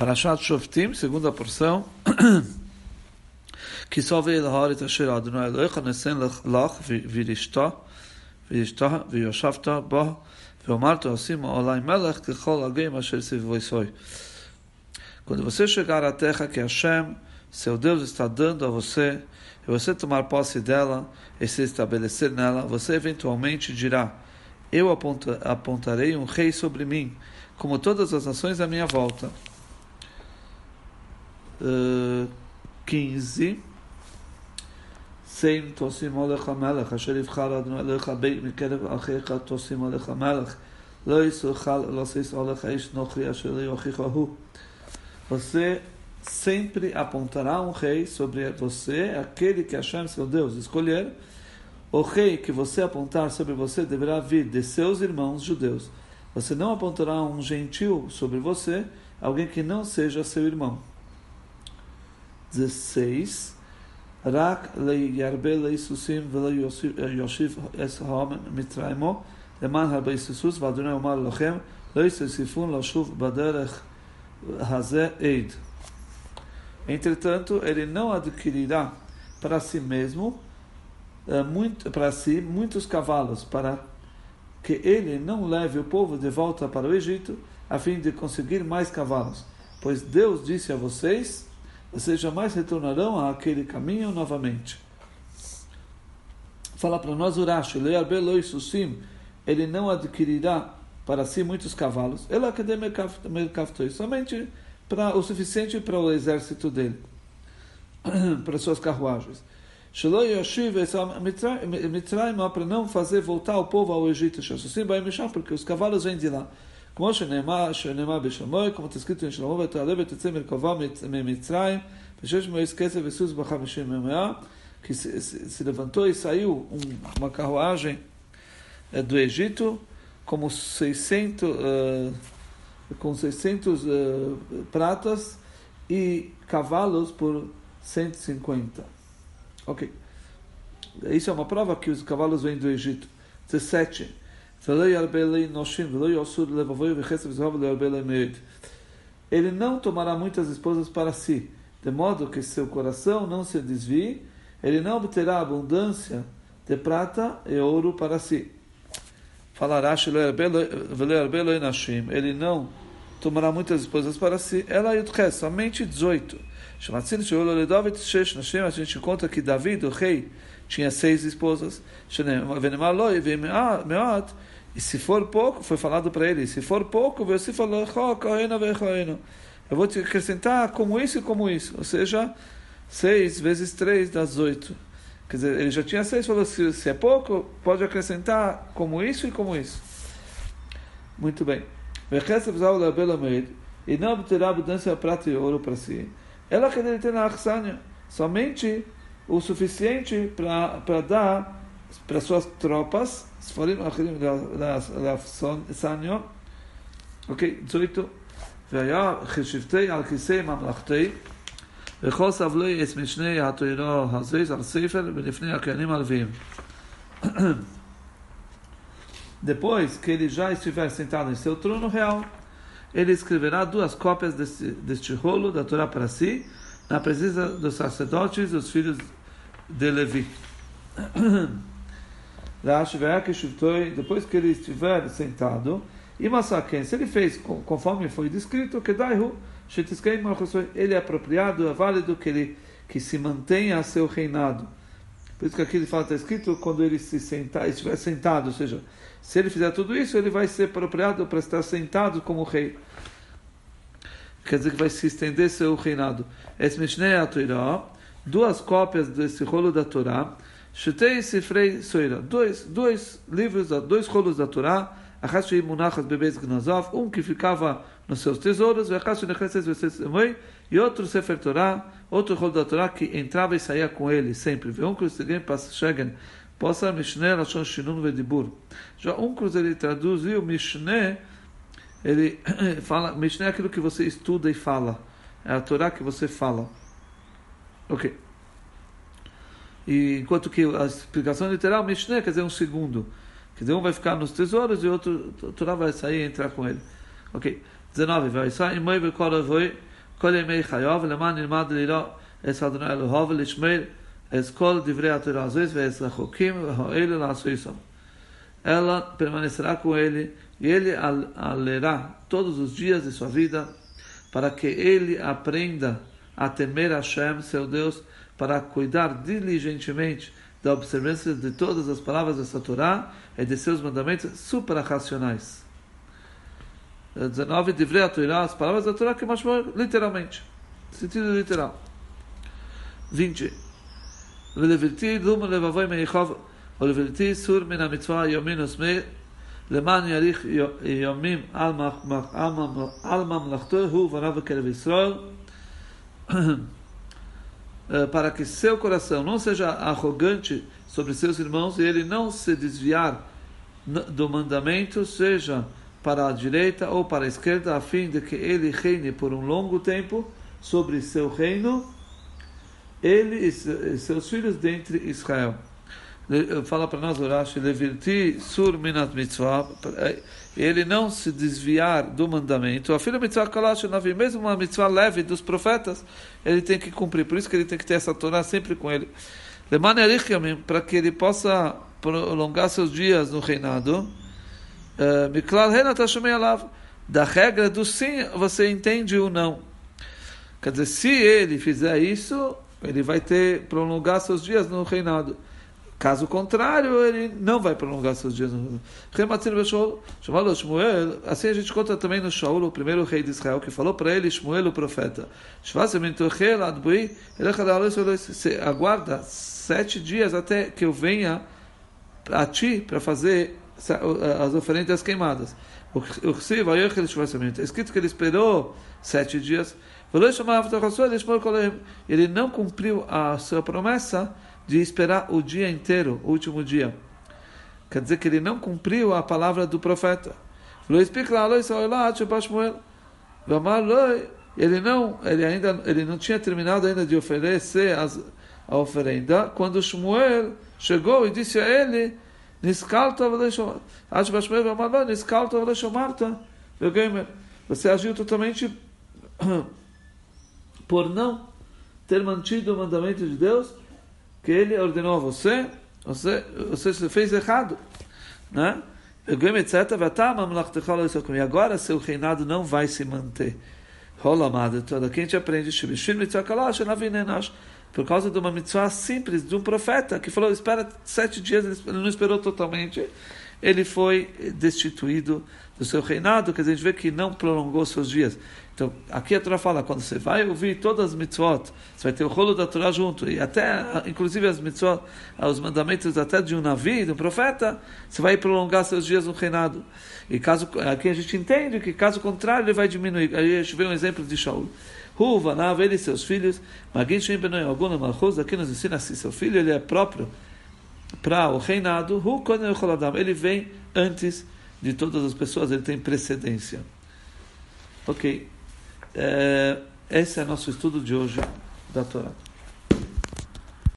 Parashat Shoftim, segunda porção, que só veio lahar et asher Adonai Elohecha nesen lach virishta, virishta, viyoshavta bo, veomarto asim olai melech kechol agim asher sivoisoi. Quando você chegar à terra que Hashem, seu Deus, está dando a você, e você tomar posse dela e se estabelecer nela, você eventualmente dirá, eu apontarei um rei sobre mim, como todas as nações à minha volta. 15 Sem tosim olech melech asher yivchar Adonai Elohecha beit mikerav achecha tosim olech melech lo yisuchal lo seis olech eish nochri asher yochicha hu Você sempre apontará um rei sobre você, aquele que Hashem, seu Deus, escolher. O rei que você apontar sobre você deverá vir de seus irmãos judeus. Você não apontará um gentil sobre você, alguém que não seja seu irmão. 16. רק לירבה ליסוסים ולא יושיב את ההומן מצרימו למען הרבה היסוס ואדוני אומר לכם לא יסוסיפון לשוב בדרך הזה עד. Entretanto, ele não adquirirá para si mesmo muito, para si muitos cavalos para que ele não leve o povo de volta para o Egito a fim de conseguir mais cavalos, pois Deus disse a vocês vocês jamais retornarão àquele caminho novamente. Fala para nós Urash, ele não adquirirá para si muitos cavalos, somente para o suficiente para o exército dele, para suas carruagens. para não fazer voltar o povo ao Egito, porque os cavalos vêm de lá. כמו שנאמר, שנאמר בשלמוי, כמו תזכיתו עם שלמה, ותעלה ותצא מרכבה ממצרים, ושש מועץ כסף וסוס בחמישים ממאה, que se, se levantou e saiu uma carruagem do Egito como 600, uh, com 600 uh, pratas e cavalos por 150. Ok. Isso é uma prova que os cavalos vêm do Egito. 17. ele não tomará muitas esposas para si, de modo que seu coração não se desvie, ele não obterá abundância de prata e ouro para si. Falará ele não tomará muitas esposas para si, ela é somente 18. A gente conta que Davi, o rei, tinha seis esposas. E se for pouco, foi falado para ele, se for pouco, você falou, eu vou te acrescentar como isso e como isso. Ou seja, seis vezes três dá oito. Quer dizer, ele já tinha seis, falou, se, se é pouco, pode acrescentar como isso e como isso. Muito bem E não obterá abundância de prata e ouro para si. Ela quer ter na somente o suficiente para dar para suas tropas, ספרים אחרים לאפסניו, אוקיי, 18, והיה חשבתי על כיסא ממלכתי, וכל סבלי את משני התוירו הזה על ספר ולפני הכהנים הלוויים. Depois que ele já estiver sentado em seu trono real, ele escreverá duas cópias deste, deste rolo da Torá para si, na presença dos sacerdotes dos filhos de Levi. depois que ele estiver sentado, e se ele fez conforme foi descrito, que ele é apropriado, é válido que ele que se mantenha seu reinado. Por isso que aqui ele fala, está escrito, quando ele se sentar, estiver sentado, ou seja, se ele fizer tudo isso, ele vai ser apropriado para estar sentado como rei. Quer dizer que vai se estender seu reinado. Esse Mishneh duas cópias desse rolo da Torá, Sifrei Soira, dois, dois livros, dois rolos da Torá, Bebez um que ficava nos seus tesouros, e outro Sefer Torá, outro rolo da Torá que entrava e saía com ele sempre. Um cruz chegam, possa Mishneh Lashon Shinun Vedibur. Já um cruz ele traduziu Mishneh, ele fala, Mishneh é aquilo que você estuda e fala, é a Torá que você fala. Ok. E, enquanto que a explicação literal, Mishneh, quer dizer um segundo. Quer dizer, um vai ficar nos tesouros e outro, o Torá vai sair e entrar com ele. Ok. 19. Vai sair, mãe, vai כל ימי חייו, למען ילמד ללא את אדוני אלוהיו ולשמר את כל דברי התורה הזאת ואת החוקים והאלה לעשויסם. Ela permanecerá com ele e ele a lerá todos os dias de sua vida para que ele aprenda a temer Hashem, seu Deus, para cuidar diligentemente da observância de todas as palavras dessa Torá e de seus mandamentos suprarracionais. 19, Divrei a Torá, as palavras da Torá que mais literalmente, sentido literal. 20. ולבלתי דום לבבוי מייחוב ולבלתי סור מן המצווה יומין ושמאל למען יאריך יומים על ממלכתו הוא ורב בקרב ישראל para que seu coração não seja arrogante sobre seus irmãos e ele não se desviar do mandamento, seja para a direita ou para a esquerda, a fim de que ele reine por um longo tempo sobre seu reino, ele e seus filhos dentre Israel. Fala para nós, Urashi, sur minat mitzvah, ele não se desviar do mandamento. A filha mitzvah kalash mesmo uma mitzvah leve dos profetas, ele tem que cumprir. Por isso que ele tem que ter essa Torá sempre com ele. Para que ele possa prolongar seus dias no reinado. Eh, da regra do sim, você entende o não. Quer dizer, se ele fizer isso, ele vai ter prolongar seus dias no reinado. Caso contrário, ele não vai prolongar seus dias no Assim a gente conta também no Shaul, o primeiro rei de Israel, que falou para ele, Shmuel, o profeta: aguarda sete dias até que eu venha a ti para fazer as oferendas queimadas. Está escrito que ele esperou sete dias. Ele não cumpriu a sua promessa de esperar o dia inteiro, o último dia. Quer dizer que ele não cumpriu a palavra do profeta. Ele não, ele ainda, ele não tinha terminado ainda de oferecer as, a oferenda quando Shmuel chegou e disse a ele você agiu totalmente por não ter mantido o mandamento de Deus que ele ordenou a você, você, você fez errado. Né? E agora seu reinado não vai se manter. Rola amado toda. Quem te aprende? Por causa de uma mitzvah simples de um profeta que falou: espera sete dias, ele não esperou totalmente. Ele foi destituído do seu reinado, quer dizer, a gente vê que não prolongou seus dias. Então, aqui a Torá fala, quando você vai ouvir todas as mitzvot, você vai ter o rolo da Torá junto, e até, inclusive as mitzvot, os mandamentos até de um navio, de um profeta, você vai prolongar seus dias no reinado. E caso, aqui a gente entende que, caso contrário, ele vai diminuir. Aí a gente vê um exemplo de Shaul. Ruva, Nav, ele e seus filhos, Magin Shem Benoy Alguna Malchus, aqui nos ensina assim, seu filho, ele é próprio para o reinado, ele vem antes de todas as pessoas, ele tem precedência. Ok. É, esse é nosso estudo de hoje da Torá.